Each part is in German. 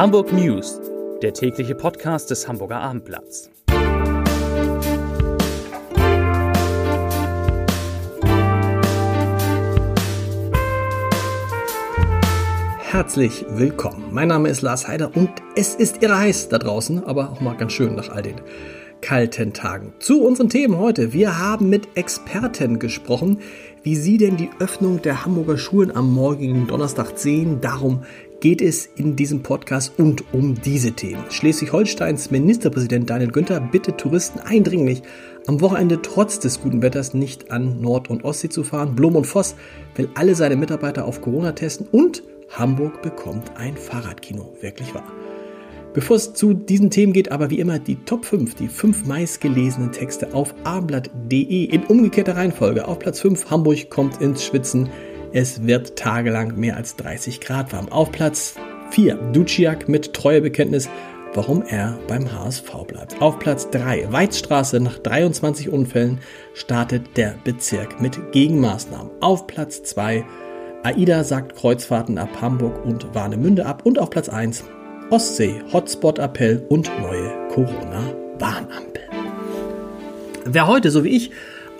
Hamburg News, der tägliche Podcast des Hamburger Abendblatts. Herzlich willkommen. Mein Name ist Lars Heider und es ist irre heiß da draußen, aber auch mal ganz schön nach all den kalten Tagen. Zu unseren Themen heute. Wir haben mit Experten gesprochen, wie sie denn die Öffnung der Hamburger Schulen am morgigen Donnerstag sehen. Darum geht es in diesem Podcast und um diese Themen. Schleswig-Holsteins Ministerpräsident Daniel Günther bittet Touristen eindringlich, am Wochenende trotz des guten Wetters nicht an Nord- und Ostsee zu fahren. Blum und Voss will alle seine Mitarbeiter auf Corona testen und Hamburg bekommt ein Fahrradkino. Wirklich wahr. Bevor es zu diesen Themen geht, aber wie immer die Top 5, die fünf meistgelesenen Texte auf abendblatt.de in umgekehrter Reihenfolge. Auf Platz 5 Hamburg kommt ins Schwitzen. Es wird tagelang mehr als 30 Grad warm. Auf Platz 4 Duciak mit Treuebekenntnis, warum er beim HSV bleibt. Auf Platz 3 Weizstraße nach 23 Unfällen startet der Bezirk mit Gegenmaßnahmen. Auf Platz 2 AIDA sagt Kreuzfahrten ab Hamburg und Warnemünde ab. Und auf Platz 1 Ostsee, Hotspot-Appell und neue Corona-Warnampel. Wer heute, so wie ich,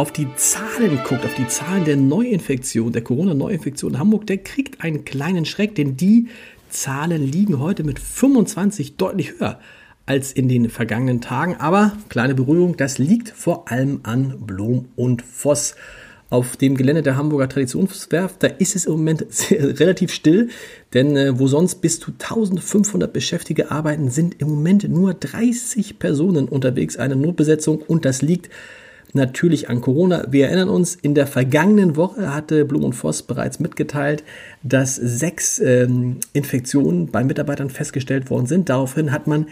auf die Zahlen guckt, auf die Zahlen der Neuinfektion, der Corona-Neuinfektion in Hamburg, der kriegt einen kleinen Schreck, denn die Zahlen liegen heute mit 25 deutlich höher als in den vergangenen Tagen. Aber kleine Beruhigung, das liegt vor allem an Blom und Voss auf dem Gelände der Hamburger Traditionswerft. Da ist es im Moment relativ still, denn äh, wo sonst bis zu 1500 Beschäftigte arbeiten, sind im Moment nur 30 Personen unterwegs, eine Notbesetzung und das liegt natürlich an Corona. Wir erinnern uns, in der vergangenen Woche hatte Blum und Voss bereits mitgeteilt, dass sechs ähm, Infektionen bei Mitarbeitern festgestellt worden sind. Daraufhin hat man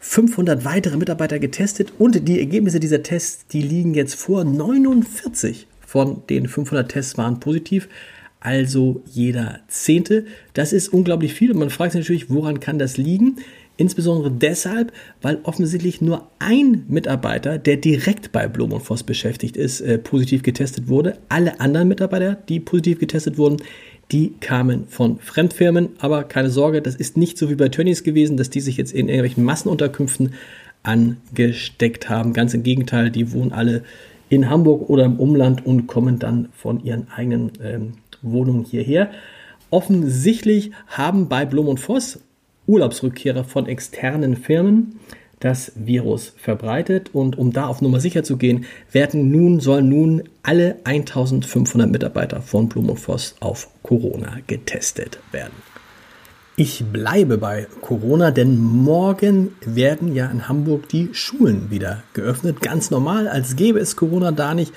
500 weitere Mitarbeiter getestet und die Ergebnisse dieser Tests, die liegen jetzt vor 49 von den 500 Tests waren positiv, also jeder Zehnte. Das ist unglaublich viel und man fragt sich natürlich, woran kann das liegen? Insbesondere deshalb, weil offensichtlich nur ein Mitarbeiter, der direkt bei Blum und Voss beschäftigt ist, äh, positiv getestet wurde. Alle anderen Mitarbeiter, die positiv getestet wurden, die kamen von Fremdfirmen. Aber keine Sorge, das ist nicht so wie bei Tönnies gewesen, dass die sich jetzt in irgendwelchen Massenunterkünften angesteckt haben. Ganz im Gegenteil, die wohnen alle in Hamburg oder im Umland und kommen dann von ihren eigenen ähm, Wohnungen hierher. Offensichtlich haben bei Blum und Voss Urlaubsrückkehrer von externen Firmen das Virus verbreitet und um da auf Nummer sicher zu gehen, werden nun sollen nun alle 1500 Mitarbeiter von Blum und Voss auf Corona getestet werden. Ich bleibe bei Corona, denn morgen werden ja in Hamburg die Schulen wieder geöffnet. Ganz normal, als gäbe es Corona da nicht.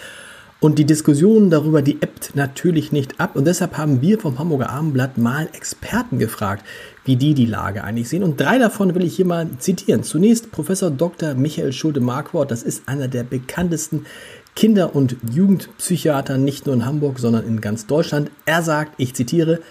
Und die Diskussion darüber, die ebbt natürlich nicht ab. Und deshalb haben wir vom Hamburger Abendblatt mal Experten gefragt, wie die die Lage eigentlich sehen. Und drei davon will ich hier mal zitieren. Zunächst Professor Dr. Michael Schulte-Marquardt. Das ist einer der bekanntesten Kinder- und Jugendpsychiater, nicht nur in Hamburg, sondern in ganz Deutschland. Er sagt, ich zitiere,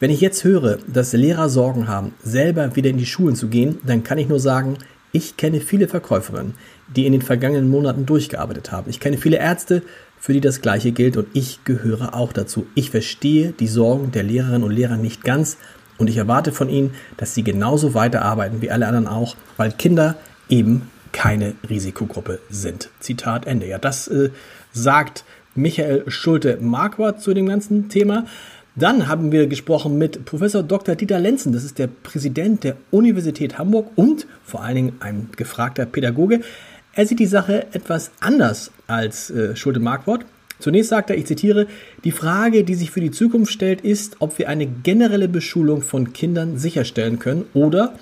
wenn ich jetzt höre, dass Lehrer Sorgen haben, selber wieder in die Schulen zu gehen, dann kann ich nur sagen, ich kenne viele Verkäuferinnen, die in den vergangenen Monaten durchgearbeitet haben. Ich kenne viele Ärzte, für die das Gleiche gilt und ich gehöre auch dazu. Ich verstehe die Sorgen der Lehrerinnen und Lehrer nicht ganz und ich erwarte von ihnen, dass sie genauso weiterarbeiten wie alle anderen auch, weil Kinder eben keine Risikogruppe sind. Zitat Ende. Ja, das äh, sagt Michael Schulte-Marquardt zu dem ganzen Thema. Dann haben wir gesprochen mit Professor Dr. Dieter Lenzen, das ist der Präsident der Universität Hamburg und vor allen Dingen ein gefragter Pädagoge. Er sieht die Sache etwas anders als äh, Schulte Markwort. Zunächst sagt er, ich zitiere, die Frage, die sich für die Zukunft stellt, ist, ob wir eine generelle Beschulung von Kindern sicherstellen können oder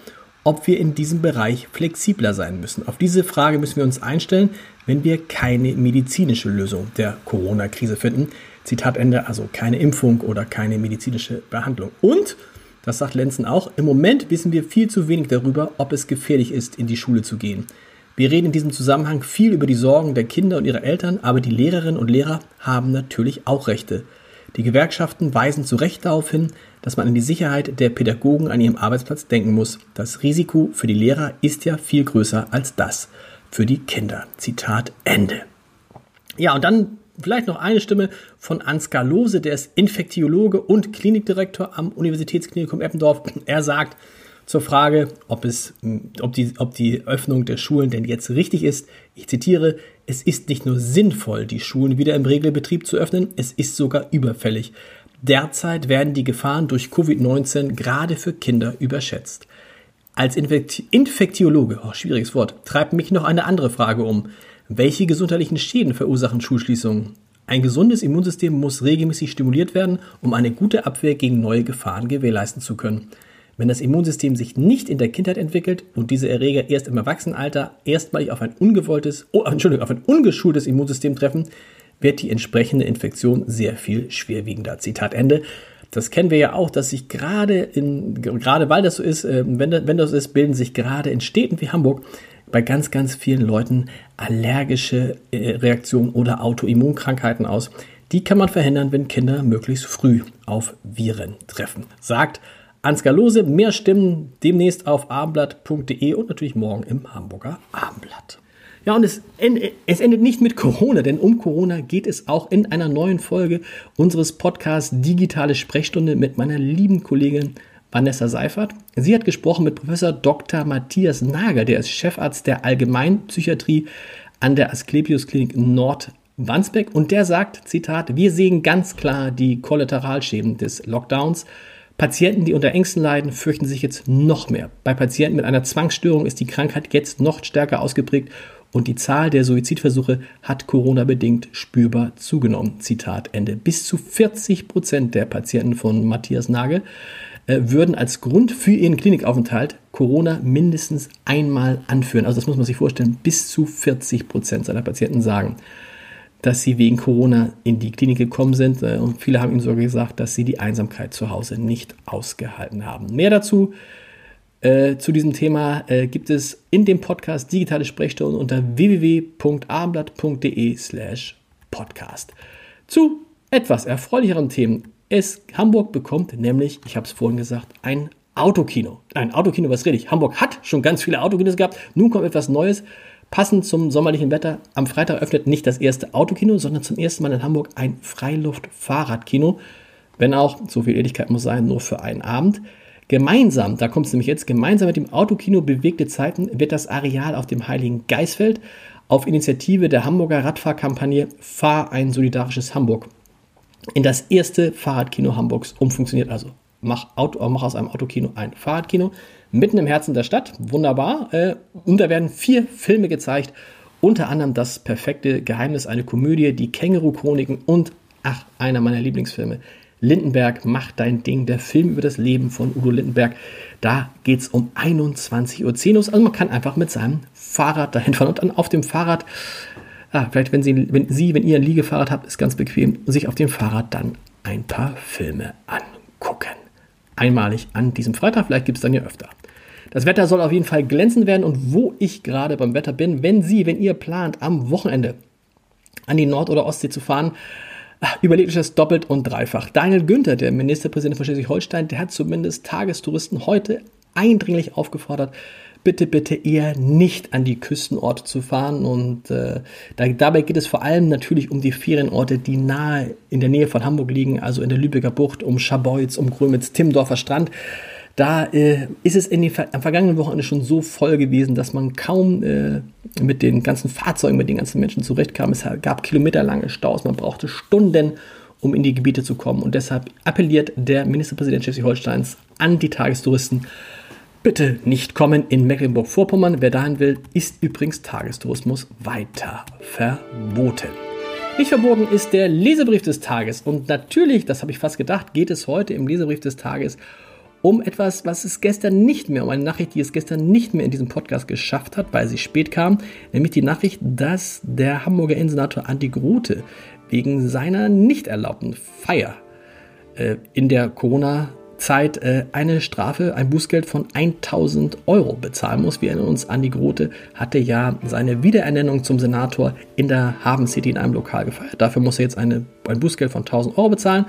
ob wir in diesem Bereich flexibler sein müssen. Auf diese Frage müssen wir uns einstellen, wenn wir keine medizinische Lösung der Corona-Krise finden. Zitat Ende, also keine Impfung oder keine medizinische Behandlung. Und, das sagt Lenzen auch, im Moment wissen wir viel zu wenig darüber, ob es gefährlich ist, in die Schule zu gehen. Wir reden in diesem Zusammenhang viel über die Sorgen der Kinder und ihrer Eltern, aber die Lehrerinnen und Lehrer haben natürlich auch Rechte. Die Gewerkschaften weisen zu Recht darauf hin, dass man an die Sicherheit der Pädagogen an ihrem Arbeitsplatz denken muss. Das Risiko für die Lehrer ist ja viel größer als das für die Kinder. Zitat Ende. Ja, und dann vielleicht noch eine Stimme von Ansgar Lose, der ist Infektiologe und Klinikdirektor am Universitätsklinikum Eppendorf. Er sagt, zur Frage, ob, es, ob, die, ob die Öffnung der Schulen denn jetzt richtig ist. Ich zitiere, es ist nicht nur sinnvoll, die Schulen wieder im Regelbetrieb zu öffnen, es ist sogar überfällig. Derzeit werden die Gefahren durch Covid-19 gerade für Kinder überschätzt. Als Infekti Infektiologe, oh, schwieriges Wort, treibt mich noch eine andere Frage um. Welche gesundheitlichen Schäden verursachen Schulschließungen? Ein gesundes Immunsystem muss regelmäßig stimuliert werden, um eine gute Abwehr gegen neue Gefahren gewährleisten zu können. Wenn das Immunsystem sich nicht in der Kindheit entwickelt und diese Erreger erst im Erwachsenenalter erstmalig auf ein ungewolltes, oh, Entschuldigung, auf ein ungeschultes Immunsystem treffen, wird die entsprechende Infektion sehr viel schwerwiegender. Zitat Ende. Das kennen wir ja auch, dass sich gerade in, gerade weil das so ist, äh, wenn, wenn das so ist, bilden sich gerade in Städten wie Hamburg bei ganz, ganz vielen Leuten allergische äh, Reaktionen oder Autoimmunkrankheiten aus. Die kann man verhindern, wenn Kinder möglichst früh auf Viren treffen. Sagt Ansgar Lose, mehr Stimmen demnächst auf abendblatt.de und natürlich morgen im Hamburger Abendblatt. Ja, und es, es endet nicht mit Corona, denn um Corona geht es auch in einer neuen Folge unseres Podcasts Digitale Sprechstunde mit meiner lieben Kollegin Vanessa Seifert. Sie hat gesprochen mit Professor Dr. Matthias Nager, der ist Chefarzt der Allgemeinpsychiatrie an der Asklepios Klinik Nord-Wandsbek und der sagt, Zitat, wir sehen ganz klar die Kollateralschäden des Lockdowns. Patienten, die unter Ängsten leiden, fürchten sich jetzt noch mehr. Bei Patienten mit einer Zwangsstörung ist die Krankheit jetzt noch stärker ausgeprägt und die Zahl der Suizidversuche hat Corona-bedingt spürbar zugenommen. Zitat Ende. Bis zu 40 Prozent der Patienten von Matthias Nagel äh, würden als Grund für ihren Klinikaufenthalt Corona mindestens einmal anführen. Also das muss man sich vorstellen, bis zu 40 Prozent seiner Patienten sagen, dass sie wegen Corona in die Klinik gekommen sind. Äh, und viele haben ihm sogar gesagt, dass sie die Einsamkeit zu Hause nicht ausgehalten haben. Mehr dazu äh, zu diesem Thema äh, gibt es in dem Podcast Digitale Sprechstunde unter www.abendblatt.de slash podcast. Zu etwas erfreulicheren Themen. Es, Hamburg bekommt nämlich, ich habe es vorhin gesagt, ein Autokino. Ein Autokino, was rede ich? Hamburg hat schon ganz viele Autokinos gehabt. Nun kommt etwas Neues. Passend zum sommerlichen Wetter. Am Freitag öffnet nicht das erste Autokino, sondern zum ersten Mal in Hamburg ein Freiluft-Fahrradkino. Wenn auch, so viel Ehrlichkeit muss sein, nur für einen Abend. Gemeinsam, da kommt es nämlich jetzt, gemeinsam mit dem Autokino Bewegte Zeiten wird das Areal auf dem Heiligen Geisfeld auf Initiative der Hamburger Radfahrkampagne Fahr ein solidarisches Hamburg in das erste Fahrradkino Hamburgs umfunktioniert. Also mach, Auto, mach aus einem Autokino ein Fahrradkino mitten im Herzen der Stadt. Wunderbar. Äh, und da werden vier Filme gezeigt. Unter anderem das perfekte Geheimnis, eine Komödie, die Känguru-Chroniken und, ach, einer meiner Lieblingsfilme, Lindenberg macht dein Ding, der Film über das Leben von Udo Lindenberg. Da geht es um 21.10 Uhr. Also man kann einfach mit seinem Fahrrad dahin fahren und dann auf dem Fahrrad, ah, vielleicht wenn Sie, wenn Sie, wenn ihr ein Liegefahrrad habt, ist ganz bequem, sich auf dem Fahrrad dann ein paar Filme angucken. Einmalig an diesem Freitag, vielleicht gibt es dann ja öfter. Das Wetter soll auf jeden Fall glänzend werden und wo ich gerade beim Wetter bin, wenn Sie, wenn ihr plant, am Wochenende an die Nord- oder Ostsee zu fahren, Überlegt euch das doppelt und dreifach. Daniel Günther, der Ministerpräsident von Schleswig-Holstein, der hat zumindest Tagestouristen heute eindringlich aufgefordert, bitte, bitte eher nicht an die Küstenorte zu fahren. Und äh, da, dabei geht es vor allem natürlich um die Ferienorte, die nahe in der Nähe von Hamburg liegen, also in der Lübecker Bucht, um Scharbeutz, um Grömitz, Timmendorfer Strand. Da äh, ist es in den, am vergangenen Wochenende schon so voll gewesen, dass man kaum äh, mit den ganzen Fahrzeugen, mit den ganzen Menschen zurechtkam. Es gab kilometerlange Staus, man brauchte Stunden, um in die Gebiete zu kommen. Und deshalb appelliert der Ministerpräsident Schleswig-Holsteins an die Tagestouristen, bitte nicht kommen in Mecklenburg-Vorpommern. Wer dahin will, ist übrigens Tagestourismus weiter verboten. Nicht verboten ist der Lesebrief des Tages. Und natürlich, das habe ich fast gedacht, geht es heute im Lesebrief des Tages um etwas, was es gestern nicht mehr, um eine Nachricht, die es gestern nicht mehr in diesem Podcast geschafft hat, weil sie spät kam, nämlich die Nachricht, dass der Hamburger Innensenator Andi Grote wegen seiner nicht erlaubten Feier äh, in der Corona- Zeit äh, eine Strafe, ein Bußgeld von 1000 Euro bezahlen muss. Wir erinnern uns, Andi Grote hatte ja seine Wiederernennung zum Senator in der Haven City in einem Lokal gefeiert. Dafür muss er jetzt eine, ein Bußgeld von 1000 Euro bezahlen.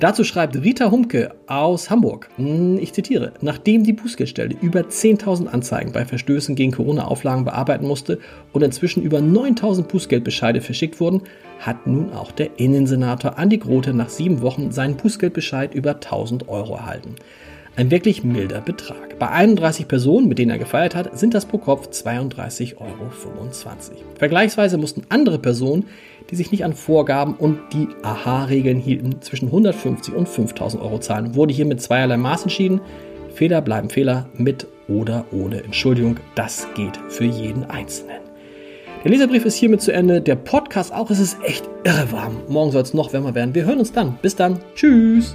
Dazu schreibt Rita Humke aus Hamburg, hm, ich zitiere, nachdem die Bußgeldstelle über 10.000 Anzeigen bei Verstößen gegen Corona-Auflagen bearbeiten musste und inzwischen über 9.000 Bußgeldbescheide verschickt wurden, hat nun auch der Innensenator Andi Grote nach sieben Wochen seinen Bußgeldbescheid über 1.000 Euro erhalten. Ein wirklich milder Betrag. Bei 31 Personen, mit denen er gefeiert hat, sind das pro Kopf 32,25 Euro. Vergleichsweise mussten andere Personen, die sich nicht an Vorgaben und die AHA-Regeln hielten, zwischen 150 und 5000 Euro zahlen. Wurde hier mit zweierlei Maß entschieden. Fehler bleiben Fehler, mit oder ohne Entschuldigung. Das geht für jeden Einzelnen. Der Leserbrief ist hiermit zu Ende. Der Podcast auch. Es ist echt irre warm. Morgen soll es noch wärmer werden. Wir hören uns dann. Bis dann. Tschüss.